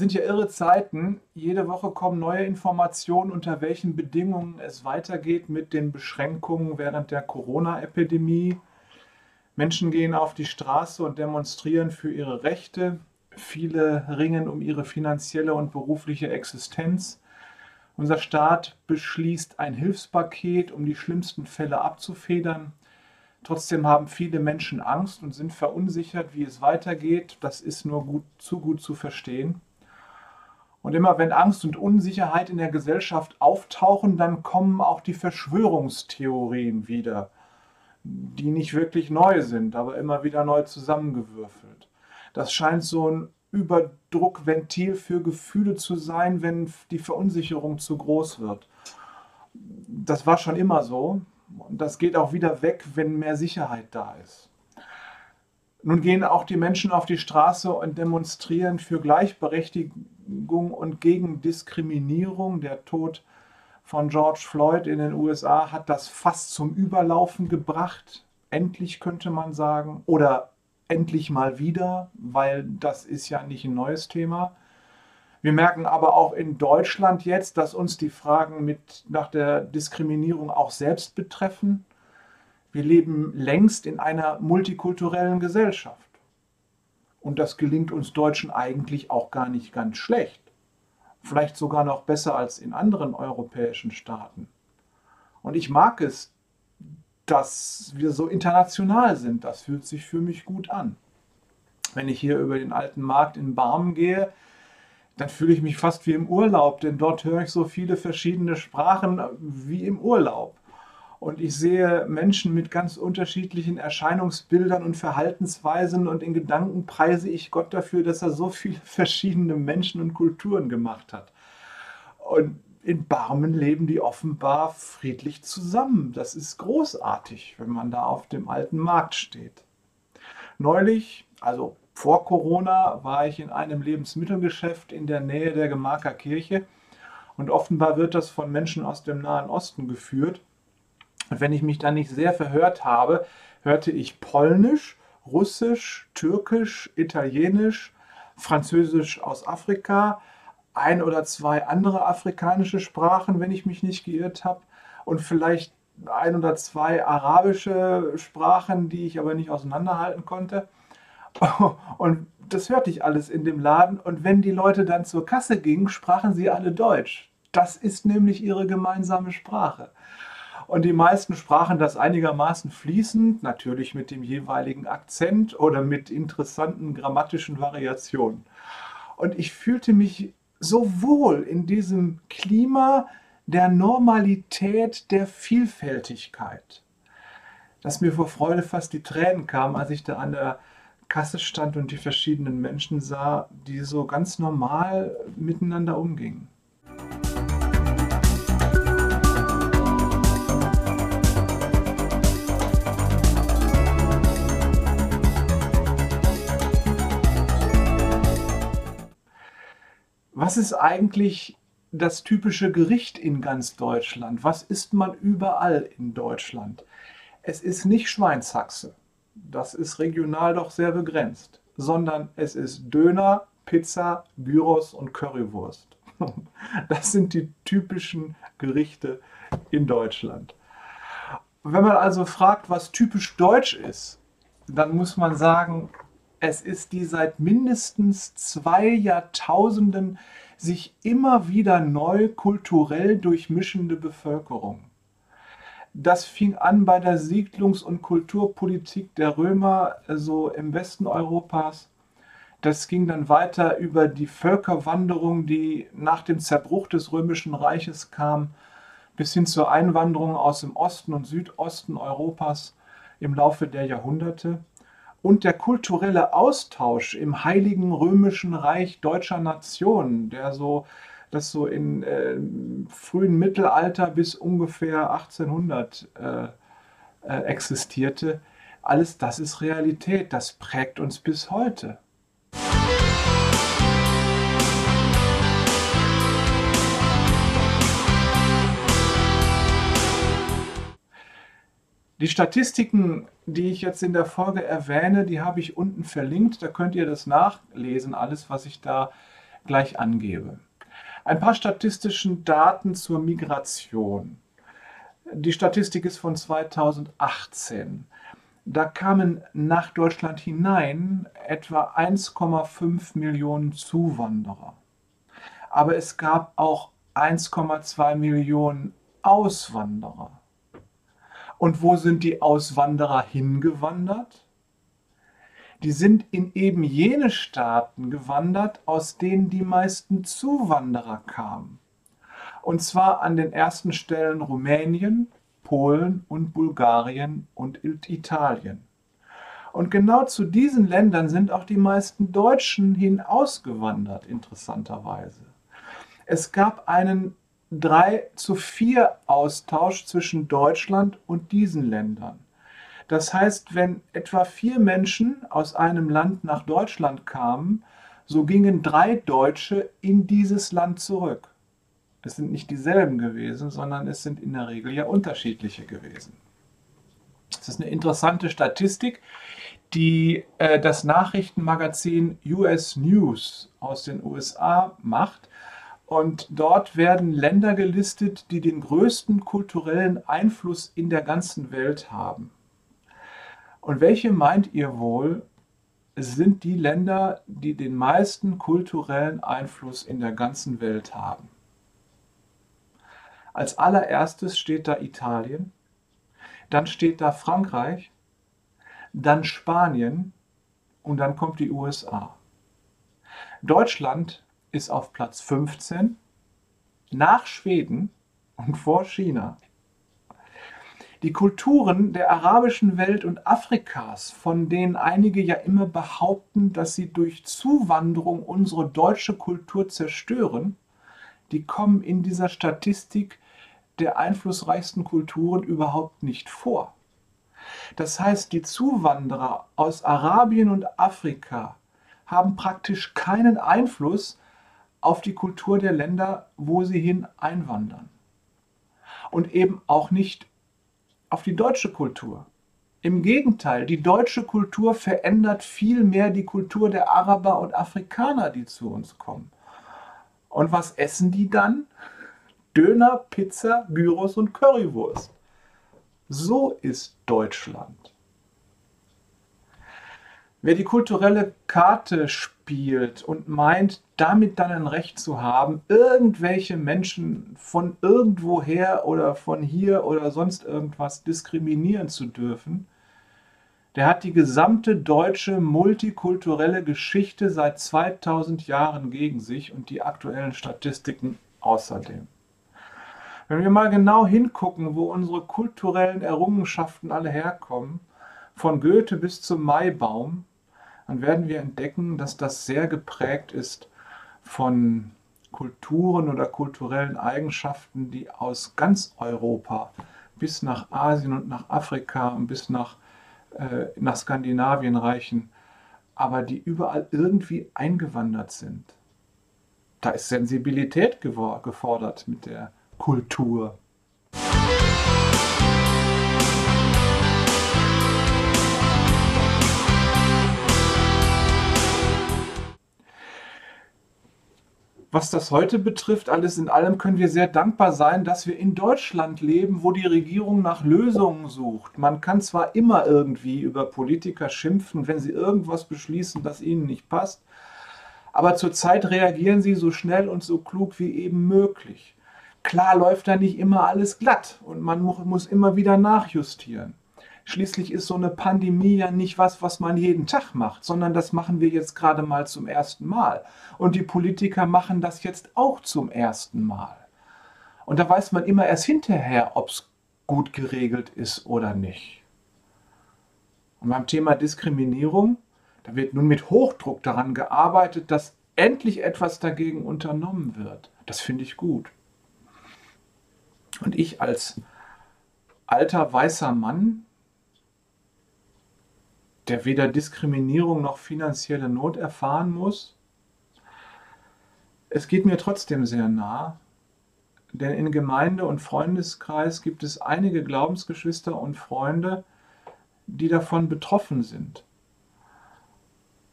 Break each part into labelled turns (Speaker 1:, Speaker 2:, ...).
Speaker 1: Sind ja irre Zeiten. Jede Woche kommen neue Informationen, unter welchen Bedingungen es weitergeht mit den Beschränkungen während der Corona-Epidemie. Menschen gehen auf die Straße und demonstrieren für ihre Rechte. Viele ringen um ihre finanzielle und berufliche Existenz. Unser Staat beschließt ein Hilfspaket, um die schlimmsten Fälle abzufedern. Trotzdem haben viele Menschen Angst und sind verunsichert, wie es weitergeht. Das ist nur gut, zu gut zu verstehen. Und immer wenn Angst und Unsicherheit in der Gesellschaft auftauchen, dann kommen auch die Verschwörungstheorien wieder, die nicht wirklich neu sind, aber immer wieder neu zusammengewürfelt. Das scheint so ein Überdruckventil für Gefühle zu sein, wenn die Verunsicherung zu groß wird. Das war schon immer so und das geht auch wieder weg, wenn mehr Sicherheit da ist. Nun gehen auch die Menschen auf die Straße und demonstrieren für Gleichberechtigung und gegen Diskriminierung. Der Tod von George Floyd in den USA hat das fast zum Überlaufen gebracht. Endlich könnte man sagen. Oder endlich mal wieder, weil das ist ja nicht ein neues Thema. Wir merken aber auch in Deutschland jetzt, dass uns die Fragen mit nach der Diskriminierung auch selbst betreffen. Wir leben längst in einer multikulturellen Gesellschaft. Und das gelingt uns Deutschen eigentlich auch gar nicht ganz schlecht. Vielleicht sogar noch besser als in anderen europäischen Staaten. Und ich mag es, dass wir so international sind. Das fühlt sich für mich gut an. Wenn ich hier über den alten Markt in Barmen gehe, dann fühle ich mich fast wie im Urlaub, denn dort höre ich so viele verschiedene Sprachen wie im Urlaub. Und ich sehe Menschen mit ganz unterschiedlichen Erscheinungsbildern und Verhaltensweisen und in Gedanken preise ich Gott dafür, dass er so viele verschiedene Menschen und Kulturen gemacht hat. Und in Barmen leben die offenbar friedlich zusammen. Das ist großartig, wenn man da auf dem alten Markt steht. Neulich, also vor Corona, war ich in einem Lebensmittelgeschäft in der Nähe der Gemarker Kirche und offenbar wird das von Menschen aus dem Nahen Osten geführt. Und wenn ich mich da nicht sehr verhört habe, hörte ich Polnisch, Russisch, Türkisch, Italienisch, Französisch aus Afrika, ein oder zwei andere afrikanische Sprachen, wenn ich mich nicht geirrt habe, und vielleicht ein oder zwei arabische Sprachen, die ich aber nicht auseinanderhalten konnte. Und das hörte ich alles in dem Laden. Und wenn die Leute dann zur Kasse gingen, sprachen sie alle Deutsch. Das ist nämlich ihre gemeinsame Sprache. Und die meisten sprachen das einigermaßen fließend, natürlich mit dem jeweiligen Akzent oder mit interessanten grammatischen Variationen. Und ich fühlte mich so wohl in diesem Klima der Normalität, der Vielfältigkeit, dass mir vor Freude fast die Tränen kamen, als ich da an der Kasse stand und die verschiedenen Menschen sah, die so ganz normal miteinander umgingen. Was ist eigentlich das typische Gericht in ganz Deutschland? Was isst man überall in Deutschland? Es ist nicht Schweinshaxe. Das ist regional doch sehr begrenzt. Sondern es ist Döner, Pizza, Gyros und Currywurst. Das sind die typischen Gerichte in Deutschland. Wenn man also fragt, was typisch deutsch ist, dann muss man sagen, es ist die seit mindestens zwei Jahrtausenden sich immer wieder neu kulturell durchmischende Bevölkerung. Das fing an bei der Siedlungs- und Kulturpolitik der Römer, so im Westen Europas. Das ging dann weiter über die Völkerwanderung, die nach dem Zerbruch des Römischen Reiches kam, bis hin zur Einwanderung aus dem Osten und Südosten Europas im Laufe der Jahrhunderte und der kulturelle Austausch im Heiligen Römischen Reich deutscher Nationen, der so das so in äh, frühen Mittelalter bis ungefähr 1800 äh, äh, existierte, alles das ist Realität, das prägt uns bis heute. Die Statistiken, die ich jetzt in der Folge erwähne, die habe ich unten verlinkt. Da könnt ihr das nachlesen, alles, was ich da gleich angebe. Ein paar statistischen Daten zur Migration. Die Statistik ist von 2018. Da kamen nach Deutschland hinein etwa 1,5 Millionen Zuwanderer. Aber es gab auch 1,2 Millionen Auswanderer. Und wo sind die Auswanderer hingewandert? Die sind in eben jene Staaten gewandert, aus denen die meisten Zuwanderer kamen. Und zwar an den ersten Stellen Rumänien, Polen und Bulgarien und Italien. Und genau zu diesen Ländern sind auch die meisten Deutschen hin ausgewandert, interessanterweise. Es gab einen 3 zu 4 Austausch zwischen Deutschland und diesen Ländern. Das heißt, wenn etwa vier Menschen aus einem Land nach Deutschland kamen, so gingen drei Deutsche in dieses Land zurück. Es sind nicht dieselben gewesen, sondern es sind in der Regel ja unterschiedliche gewesen. Das ist eine interessante Statistik, die äh, das Nachrichtenmagazin US News aus den USA macht. Und dort werden Länder gelistet, die den größten kulturellen Einfluss in der ganzen Welt haben. Und welche meint ihr wohl, sind die Länder, die den meisten kulturellen Einfluss in der ganzen Welt haben? Als allererstes steht da Italien, dann steht da Frankreich, dann Spanien und dann kommt die USA. Deutschland ist auf Platz 15 nach Schweden und vor China. Die Kulturen der arabischen Welt und Afrikas, von denen einige ja immer behaupten, dass sie durch Zuwanderung unsere deutsche Kultur zerstören, die kommen in dieser Statistik der einflussreichsten Kulturen überhaupt nicht vor. Das heißt, die Zuwanderer aus Arabien und Afrika haben praktisch keinen Einfluss auf die Kultur der Länder, wo sie hin einwandern. Und eben auch nicht auf die deutsche Kultur. Im Gegenteil, die deutsche Kultur verändert viel mehr die Kultur der Araber und Afrikaner, die zu uns kommen. Und was essen die dann? Döner, Pizza, Gyros und Currywurst. So ist Deutschland. Wer die kulturelle Karte spielt und meint, damit dann ein Recht zu haben, irgendwelche Menschen von irgendwoher oder von hier oder sonst irgendwas diskriminieren zu dürfen, der hat die gesamte deutsche multikulturelle Geschichte seit 2000 Jahren gegen sich und die aktuellen Statistiken außerdem. Wenn wir mal genau hingucken, wo unsere kulturellen Errungenschaften alle herkommen, von Goethe bis zum Maibaum, dann werden wir entdecken, dass das sehr geprägt ist von Kulturen oder kulturellen Eigenschaften, die aus ganz Europa bis nach Asien und nach Afrika und bis nach, äh, nach Skandinavien reichen, aber die überall irgendwie eingewandert sind. Da ist Sensibilität gefordert mit der Kultur. Was das heute betrifft, alles in allem können wir sehr dankbar sein, dass wir in Deutschland leben, wo die Regierung nach Lösungen sucht. Man kann zwar immer irgendwie über Politiker schimpfen, wenn sie irgendwas beschließen, das ihnen nicht passt, aber zurzeit reagieren sie so schnell und so klug wie eben möglich. Klar läuft da nicht immer alles glatt und man muss immer wieder nachjustieren. Schließlich ist so eine Pandemie ja nicht was, was man jeden Tag macht, sondern das machen wir jetzt gerade mal zum ersten Mal. Und die Politiker machen das jetzt auch zum ersten Mal. Und da weiß man immer erst hinterher, ob es gut geregelt ist oder nicht. Und beim Thema Diskriminierung, da wird nun mit Hochdruck daran gearbeitet, dass endlich etwas dagegen unternommen wird. Das finde ich gut. Und ich als alter weißer Mann der weder Diskriminierung noch finanzielle Not erfahren muss. Es geht mir trotzdem sehr nah, denn in Gemeinde und Freundeskreis gibt es einige Glaubensgeschwister und Freunde, die davon betroffen sind.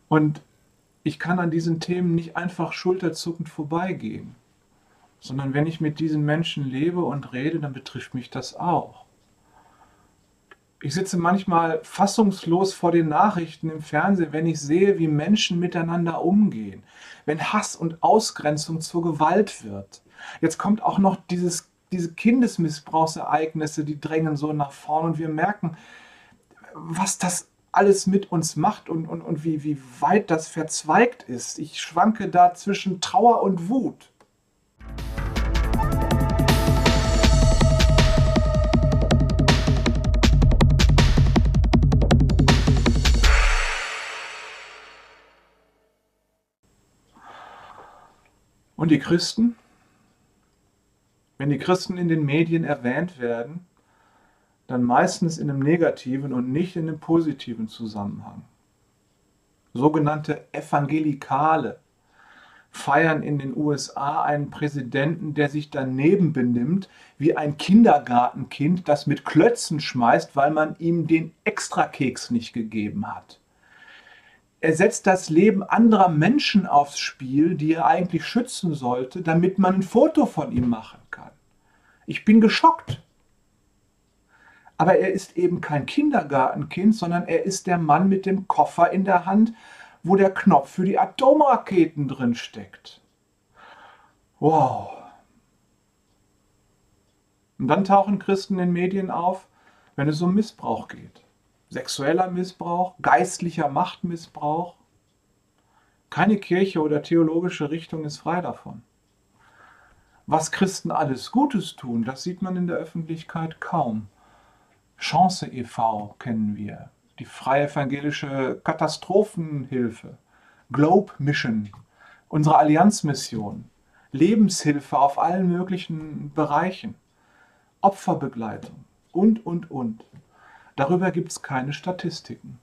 Speaker 1: Und ich kann an diesen Themen nicht einfach schulterzuckend vorbeigehen, sondern wenn ich mit diesen Menschen lebe und rede, dann betrifft mich das auch. Ich sitze manchmal fassungslos vor den Nachrichten im Fernsehen, wenn ich sehe, wie Menschen miteinander umgehen, wenn Hass und Ausgrenzung zur Gewalt wird. Jetzt kommt auch noch dieses, diese Kindesmissbrauchsereignisse, die drängen so nach vorn und wir merken, was das alles mit uns macht und, und, und wie, wie weit das verzweigt ist. Ich schwanke da zwischen Trauer und Wut. Und die Christen? Wenn die Christen in den Medien erwähnt werden, dann meistens in einem negativen und nicht in einem positiven Zusammenhang. Sogenannte Evangelikale feiern in den USA einen Präsidenten, der sich daneben benimmt, wie ein Kindergartenkind, das mit Klötzen schmeißt, weil man ihm den Extrakeks nicht gegeben hat. Er setzt das Leben anderer Menschen aufs Spiel, die er eigentlich schützen sollte, damit man ein Foto von ihm machen kann. Ich bin geschockt. Aber er ist eben kein Kindergartenkind, sondern er ist der Mann mit dem Koffer in der Hand, wo der Knopf für die Atomraketen drin steckt. Wow. Und dann tauchen Christen in Medien auf, wenn es um Missbrauch geht. Sexueller Missbrauch, geistlicher Machtmissbrauch. Keine Kirche oder theologische Richtung ist frei davon. Was Christen alles Gutes tun, das sieht man in der Öffentlichkeit kaum. Chance e.V. kennen wir, die freie evangelische Katastrophenhilfe, Globe Mission, unsere Allianzmission, Lebenshilfe auf allen möglichen Bereichen, Opferbegleitung und, und, und. Darüber gibt es keine Statistiken.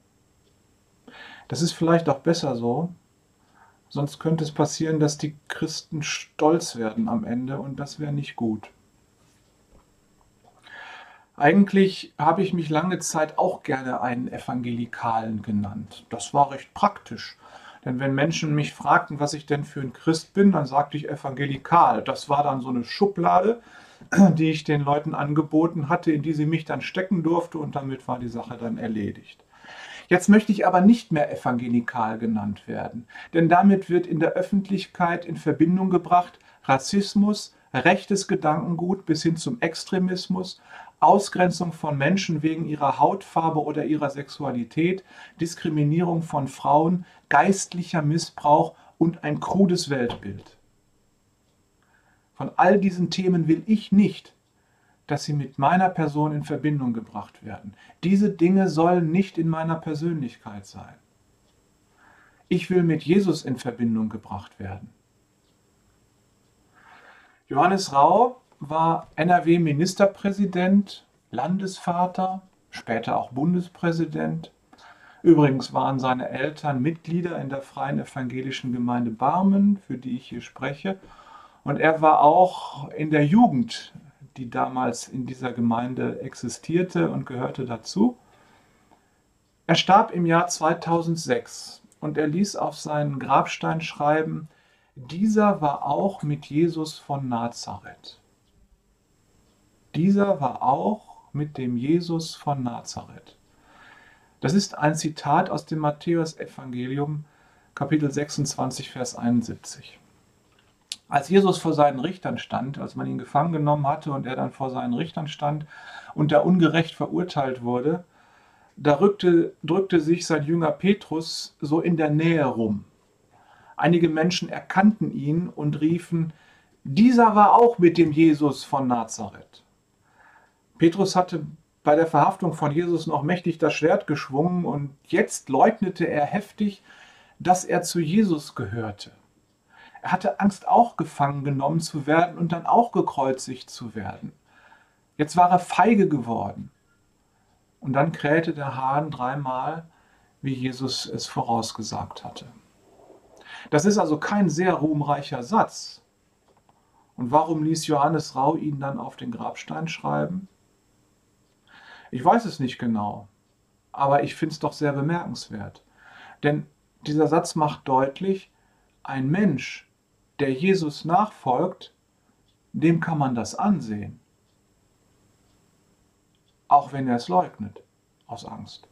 Speaker 1: Das ist vielleicht auch besser so, sonst könnte es passieren, dass die Christen stolz werden am Ende und das wäre nicht gut. Eigentlich habe ich mich lange Zeit auch gerne einen Evangelikalen genannt. Das war recht praktisch. Denn wenn Menschen mich fragten, was ich denn für ein Christ bin, dann sagte ich evangelikal. Das war dann so eine Schublade, die ich den Leuten angeboten hatte, in die sie mich dann stecken durfte und damit war die Sache dann erledigt. Jetzt möchte ich aber nicht mehr evangelikal genannt werden, denn damit wird in der Öffentlichkeit in Verbindung gebracht Rassismus, rechtes Gedankengut bis hin zum Extremismus, Ausgrenzung von Menschen wegen ihrer Hautfarbe oder ihrer Sexualität, Diskriminierung von Frauen, geistlicher Missbrauch und ein krudes Weltbild. Von all diesen Themen will ich nicht, dass sie mit meiner Person in Verbindung gebracht werden. Diese Dinge sollen nicht in meiner Persönlichkeit sein. Ich will mit Jesus in Verbindung gebracht werden. Johannes Rau war NRW-Ministerpräsident, Landesvater, später auch Bundespräsident. Übrigens waren seine Eltern Mitglieder in der Freien Evangelischen Gemeinde Barmen, für die ich hier spreche. Und er war auch in der Jugend, die damals in dieser Gemeinde existierte und gehörte dazu. Er starb im Jahr 2006 und er ließ auf seinen Grabstein schreiben, dieser war auch mit Jesus von Nazareth. Dieser war auch mit dem Jesus von Nazareth. Das ist ein Zitat aus dem Matthäusevangelium, Kapitel 26, Vers 71. Als Jesus vor seinen Richtern stand, als man ihn gefangen genommen hatte und er dann vor seinen Richtern stand und da ungerecht verurteilt wurde, da rückte, drückte sich sein Jünger Petrus so in der Nähe rum. Einige Menschen erkannten ihn und riefen, dieser war auch mit dem Jesus von Nazareth. Petrus hatte bei der Verhaftung von Jesus noch mächtig das Schwert geschwungen und jetzt leugnete er heftig, dass er zu Jesus gehörte. Er hatte Angst, auch gefangen genommen zu werden und dann auch gekreuzigt zu werden. Jetzt war er feige geworden. Und dann krähte der Hahn dreimal, wie Jesus es vorausgesagt hatte. Das ist also kein sehr ruhmreicher Satz. Und warum ließ Johannes Rau ihn dann auf den Grabstein schreiben? Ich weiß es nicht genau, aber ich finde es doch sehr bemerkenswert. Denn dieser Satz macht deutlich, ein Mensch, der Jesus nachfolgt, dem kann man das ansehen. Auch wenn er es leugnet, aus Angst.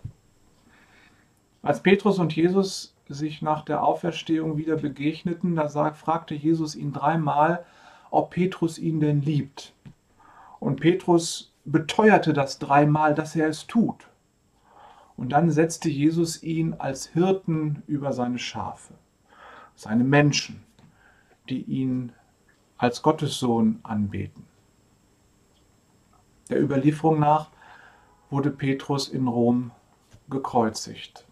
Speaker 1: Als Petrus und Jesus sich nach der Auferstehung wieder begegneten, da fragte Jesus ihn dreimal, ob Petrus ihn denn liebt. Und Petrus beteuerte das dreimal, dass er es tut. Und dann setzte Jesus ihn als Hirten über seine Schafe, seine Menschen, die ihn als Gottessohn anbeten. Der Überlieferung nach wurde Petrus in Rom gekreuzigt.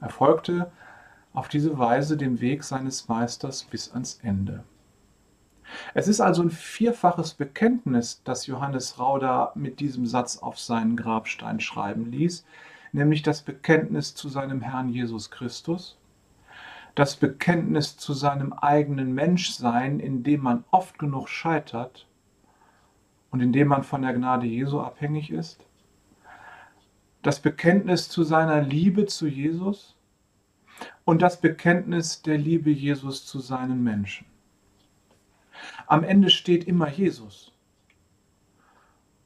Speaker 1: Er folgte auf diese Weise dem Weg seines Meisters bis ans Ende. Es ist also ein vierfaches Bekenntnis, das Johannes Rauda mit diesem Satz auf seinen Grabstein schreiben ließ, nämlich das Bekenntnis zu seinem Herrn Jesus Christus, das Bekenntnis zu seinem eigenen Menschsein, in dem man oft genug scheitert und in dem man von der Gnade Jesu abhängig ist, das Bekenntnis zu seiner Liebe zu Jesus und das Bekenntnis der Liebe Jesus zu seinen Menschen. Am Ende steht immer Jesus.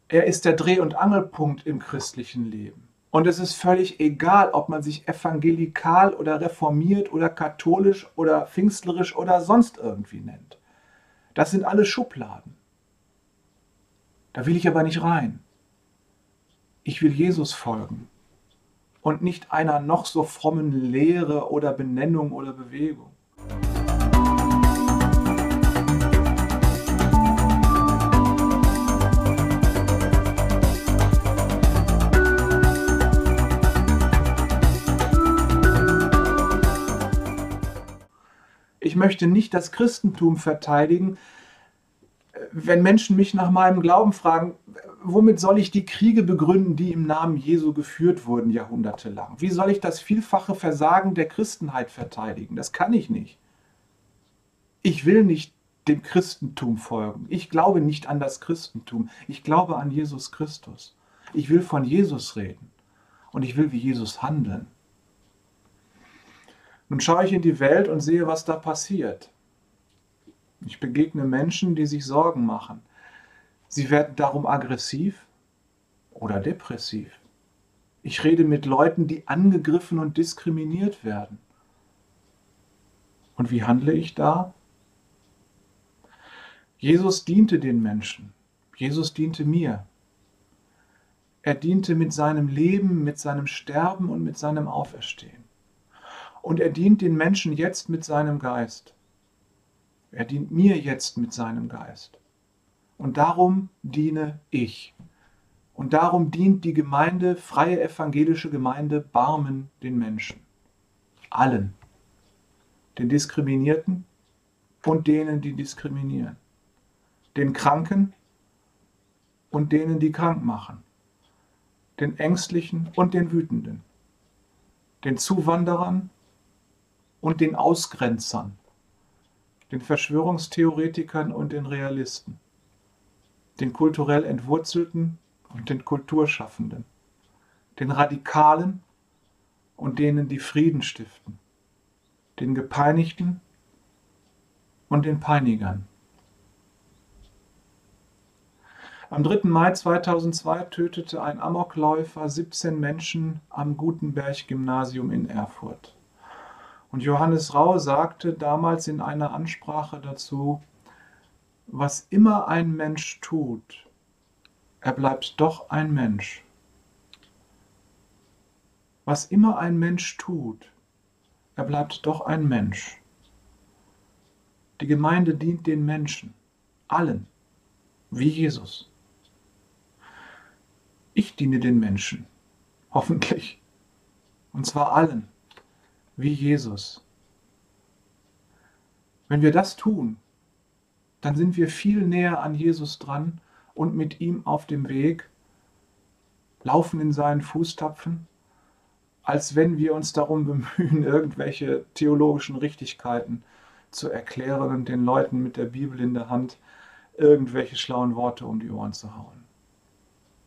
Speaker 1: Er ist der Dreh- und Angelpunkt im christlichen Leben. Und es ist völlig egal, ob man sich evangelikal oder reformiert oder katholisch oder pfingstlerisch oder sonst irgendwie nennt. Das sind alle Schubladen. Da will ich aber nicht rein. Ich will Jesus folgen und nicht einer noch so frommen Lehre oder Benennung oder Bewegung. Möchte nicht das Christentum verteidigen. Wenn Menschen mich nach meinem Glauben fragen, womit soll ich die Kriege begründen, die im Namen Jesu geführt wurden, jahrhundertelang? Wie soll ich das vielfache Versagen der Christenheit verteidigen? Das kann ich nicht. Ich will nicht dem Christentum folgen. Ich glaube nicht an das Christentum. Ich glaube an Jesus Christus. Ich will von Jesus reden. Und ich will wie Jesus handeln. Nun schaue ich in die Welt und sehe, was da passiert. Ich begegne Menschen, die sich Sorgen machen. Sie werden darum aggressiv oder depressiv. Ich rede mit Leuten, die angegriffen und diskriminiert werden. Und wie handle ich da? Jesus diente den Menschen. Jesus diente mir. Er diente mit seinem Leben, mit seinem Sterben und mit seinem Auferstehen. Und er dient den Menschen jetzt mit seinem Geist. Er dient mir jetzt mit seinem Geist. Und darum diene ich. Und darum dient die Gemeinde, freie evangelische Gemeinde, Barmen den Menschen. Allen. Den Diskriminierten und denen, die diskriminieren. Den Kranken und denen, die krank machen. Den Ängstlichen und den Wütenden. Den Zuwanderern und den Ausgrenzern, den Verschwörungstheoretikern und den Realisten, den kulturell Entwurzelten und den Kulturschaffenden, den Radikalen und denen, die Frieden stiften, den Gepeinigten und den Peinigern. Am 3. Mai 2002 tötete ein Amokläufer 17 Menschen am Gutenberg-Gymnasium in Erfurt. Und Johannes Rau sagte damals in einer Ansprache dazu, was immer ein Mensch tut, er bleibt doch ein Mensch. Was immer ein Mensch tut, er bleibt doch ein Mensch. Die Gemeinde dient den Menschen, allen, wie Jesus. Ich diene den Menschen, hoffentlich, und zwar allen wie Jesus. Wenn wir das tun, dann sind wir viel näher an Jesus dran und mit ihm auf dem Weg, laufen in seinen Fußtapfen, als wenn wir uns darum bemühen, irgendwelche theologischen Richtigkeiten zu erklären und den Leuten mit der Bibel in der Hand irgendwelche schlauen Worte um die Ohren zu hauen.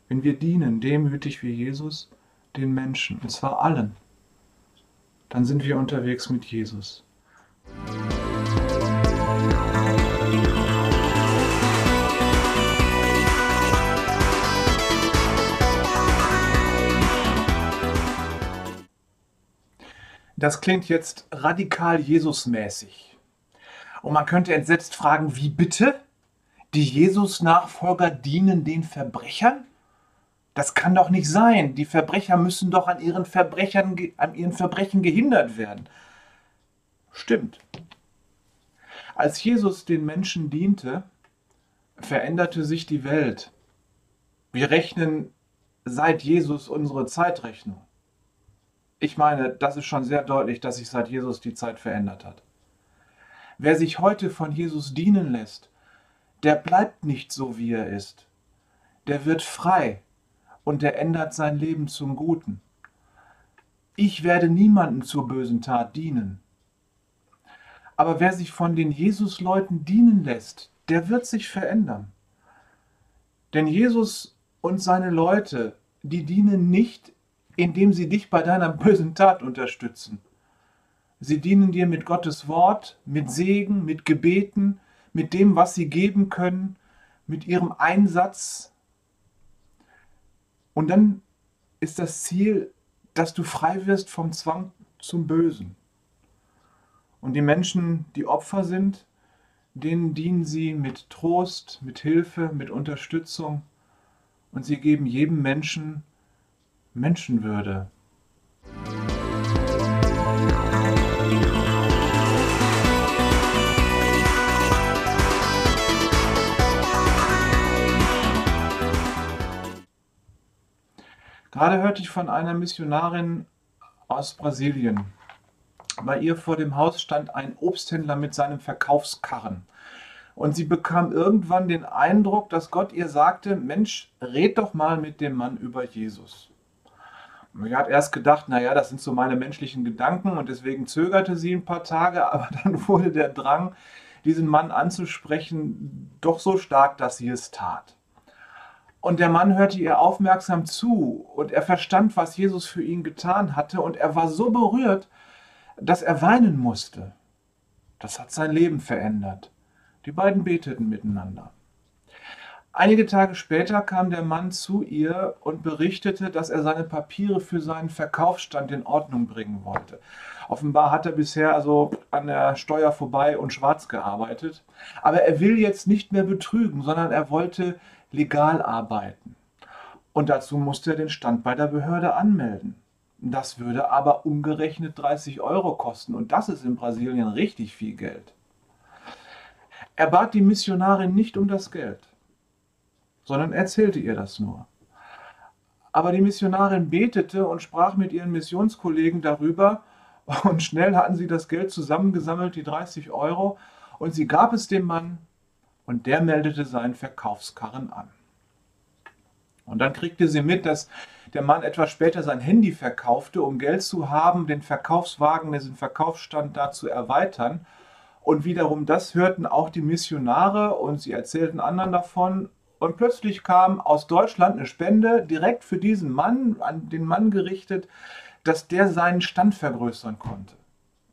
Speaker 1: Wenn wir dienen, demütig wie Jesus, den Menschen, und zwar allen, dann sind wir unterwegs mit Jesus. Das klingt jetzt radikal Jesusmäßig. Und man könnte entsetzt fragen, wie bitte? Die Jesus-Nachfolger dienen den Verbrechern? Das kann doch nicht sein. Die Verbrecher müssen doch an ihren, Verbrechern, an ihren Verbrechen gehindert werden. Stimmt. Als Jesus den Menschen diente, veränderte sich die Welt. Wir rechnen seit Jesus unsere Zeitrechnung. Ich meine, das ist schon sehr deutlich, dass sich seit Jesus die Zeit verändert hat. Wer sich heute von Jesus dienen lässt, der bleibt nicht so, wie er ist. Der wird frei und der ändert sein Leben zum Guten. Ich werde niemanden zur bösen Tat dienen. Aber wer sich von den Jesusleuten dienen lässt, der wird sich verändern. Denn Jesus und seine Leute, die dienen nicht indem sie dich bei deiner bösen Tat unterstützen. Sie dienen dir mit Gottes Wort, mit Segen, mit Gebeten, mit dem, was sie geben können, mit ihrem Einsatz. Und dann ist das Ziel, dass du frei wirst vom Zwang zum Bösen. Und die Menschen, die Opfer sind, denen dienen sie mit Trost, mit Hilfe, mit Unterstützung. Und sie geben jedem Menschen Menschenwürde. Gerade hörte ich von einer Missionarin aus Brasilien. Bei ihr vor dem Haus stand ein Obsthändler mit seinem Verkaufskarren. Und sie bekam irgendwann den Eindruck, dass Gott ihr sagte, Mensch, red doch mal mit dem Mann über Jesus. Sie hat erst gedacht, naja, das sind so meine menschlichen Gedanken und deswegen zögerte sie ein paar Tage, aber dann wurde der Drang, diesen Mann anzusprechen, doch so stark, dass sie es tat. Und der Mann hörte ihr aufmerksam zu und er verstand, was Jesus für ihn getan hatte und er war so berührt, dass er weinen musste. Das hat sein Leben verändert. Die beiden beteten miteinander. Einige Tage später kam der Mann zu ihr und berichtete, dass er seine Papiere für seinen Verkaufsstand in Ordnung bringen wollte. Offenbar hat er bisher also an der Steuer vorbei und schwarz gearbeitet. Aber er will jetzt nicht mehr betrügen, sondern er wollte legal arbeiten. Und dazu musste er den Stand bei der Behörde anmelden. Das würde aber umgerechnet 30 Euro kosten und das ist in Brasilien richtig viel Geld. Er bat die Missionarin nicht um das Geld sondern erzählte ihr das nur. Aber die Missionarin betete und sprach mit ihren Missionskollegen darüber, und schnell hatten sie das Geld zusammengesammelt, die 30 Euro, und sie gab es dem Mann, und der meldete seinen Verkaufskarren an. Und dann kriegte sie mit, dass der Mann etwas später sein Handy verkaufte, um Geld zu haben, den Verkaufswagen, diesen Verkaufsstand da zu erweitern. Und wiederum das hörten auch die Missionare und sie erzählten anderen davon und plötzlich kam aus Deutschland eine Spende direkt für diesen Mann, an den Mann gerichtet, dass der seinen Stand vergrößern konnte.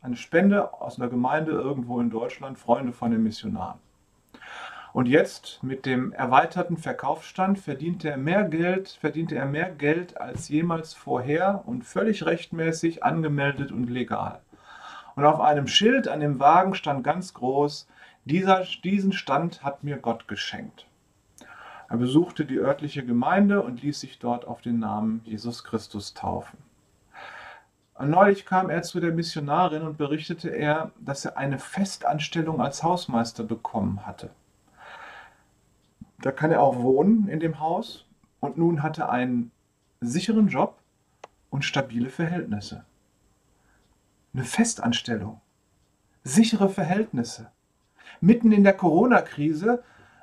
Speaker 1: Eine Spende aus einer Gemeinde irgendwo in Deutschland, Freunde von den Missionaren. Und jetzt mit dem erweiterten Verkaufsstand verdiente er mehr Geld, verdiente er mehr Geld als jemals vorher und völlig rechtmäßig angemeldet und legal. Und auf einem Schild an dem Wagen stand ganz groß, dieser, diesen Stand hat mir Gott geschenkt. Er besuchte die örtliche Gemeinde und ließ sich dort auf den Namen Jesus Christus taufen. Neulich kam er zu der Missionarin und berichtete er, dass er eine Festanstellung als Hausmeister bekommen hatte. Da kann er auch wohnen in dem Haus und nun hatte er einen sicheren Job und stabile Verhältnisse. Eine Festanstellung, sichere Verhältnisse. Mitten in der Corona-Krise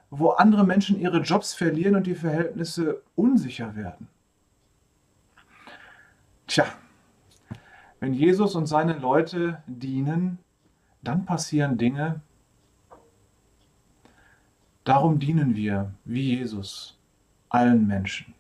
Speaker 1: wo andere Menschen ihre Jobs verlieren und die Verhältnisse unsicher werden. Tja, wenn Jesus und seine Leute dienen, dann passieren Dinge. Darum dienen wir, wie Jesus, allen Menschen.